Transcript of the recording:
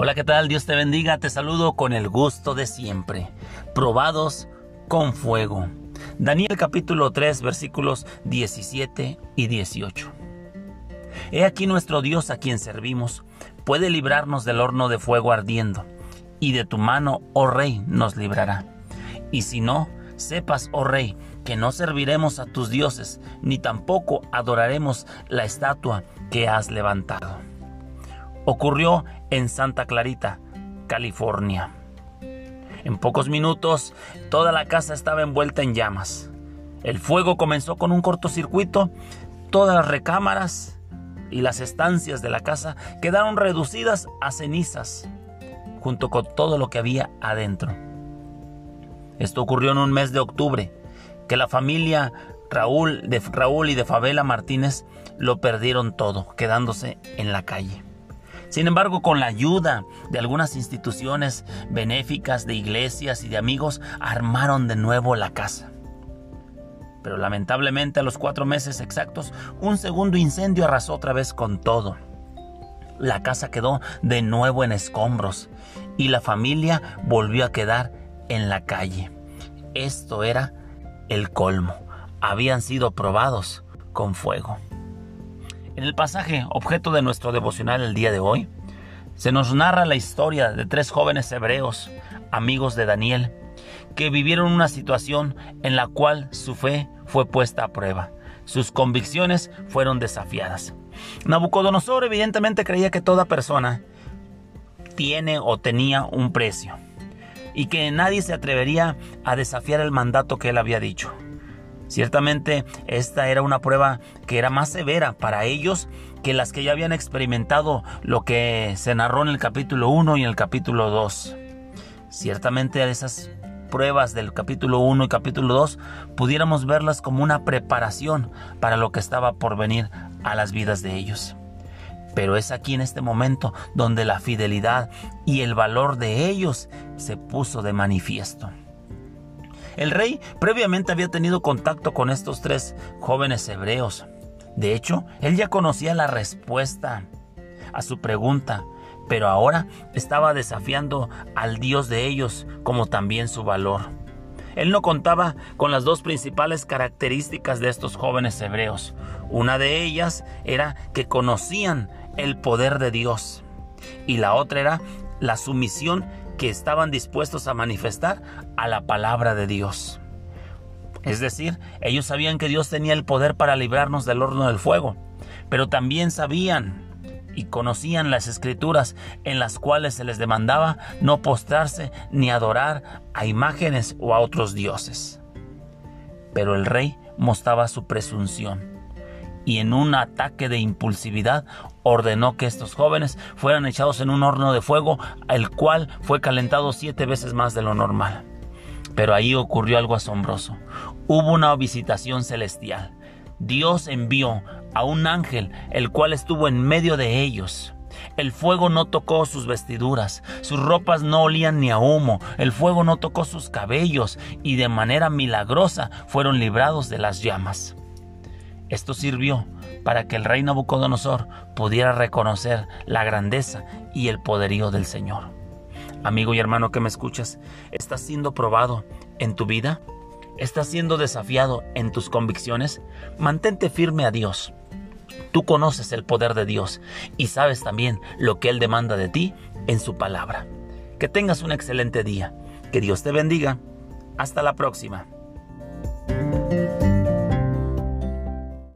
Hola, ¿qué tal? Dios te bendiga. Te saludo con el gusto de siempre. Probados con fuego. Daniel capítulo 3 versículos 17 y 18. He aquí nuestro Dios a quien servimos puede librarnos del horno de fuego ardiendo, y de tu mano, oh rey, nos librará. Y si no, sepas, oh rey, que no serviremos a tus dioses, ni tampoco adoraremos la estatua que has levantado ocurrió en Santa Clarita, California. En pocos minutos, toda la casa estaba envuelta en llamas. El fuego comenzó con un cortocircuito, todas las recámaras y las estancias de la casa quedaron reducidas a cenizas, junto con todo lo que había adentro. Esto ocurrió en un mes de octubre, que la familia Raúl, de Raúl y de Favela Martínez lo perdieron todo, quedándose en la calle. Sin embargo, con la ayuda de algunas instituciones benéficas, de iglesias y de amigos, armaron de nuevo la casa. Pero lamentablemente a los cuatro meses exactos, un segundo incendio arrasó otra vez con todo. La casa quedó de nuevo en escombros y la familia volvió a quedar en la calle. Esto era el colmo. Habían sido probados con fuego. En el pasaje objeto de nuestro devocional el día de hoy, se nos narra la historia de tres jóvenes hebreos, amigos de Daniel, que vivieron una situación en la cual su fe fue puesta a prueba. Sus convicciones fueron desafiadas. Nabucodonosor evidentemente creía que toda persona tiene o tenía un precio y que nadie se atrevería a desafiar el mandato que él había dicho. Ciertamente esta era una prueba que era más severa para ellos que las que ya habían experimentado lo que se narró en el capítulo 1 y en el capítulo 2. Ciertamente esas pruebas del capítulo 1 y capítulo 2 pudiéramos verlas como una preparación para lo que estaba por venir a las vidas de ellos. Pero es aquí en este momento donde la fidelidad y el valor de ellos se puso de manifiesto. El rey previamente había tenido contacto con estos tres jóvenes hebreos. De hecho, él ya conocía la respuesta a su pregunta, pero ahora estaba desafiando al Dios de ellos como también su valor. Él no contaba con las dos principales características de estos jóvenes hebreos. Una de ellas era que conocían el poder de Dios y la otra era la sumisión que estaban dispuestos a manifestar a la palabra de Dios. Es decir, ellos sabían que Dios tenía el poder para librarnos del horno del fuego, pero también sabían y conocían las escrituras en las cuales se les demandaba no postrarse ni adorar a imágenes o a otros dioses. Pero el rey mostraba su presunción y en un ataque de impulsividad ordenó que estos jóvenes fueran echados en un horno de fuego, el cual fue calentado siete veces más de lo normal. Pero ahí ocurrió algo asombroso. Hubo una visitación celestial. Dios envió a un ángel, el cual estuvo en medio de ellos. El fuego no tocó sus vestiduras, sus ropas no olían ni a humo, el fuego no tocó sus cabellos y de manera milagrosa fueron librados de las llamas. Esto sirvió para que el rey Nabucodonosor pudiera reconocer la grandeza y el poderío del Señor. Amigo y hermano que me escuchas, ¿estás siendo probado en tu vida? ¿Estás siendo desafiado en tus convicciones? Mantente firme a Dios. Tú conoces el poder de Dios y sabes también lo que Él demanda de ti en su palabra. Que tengas un excelente día. Que Dios te bendiga. Hasta la próxima.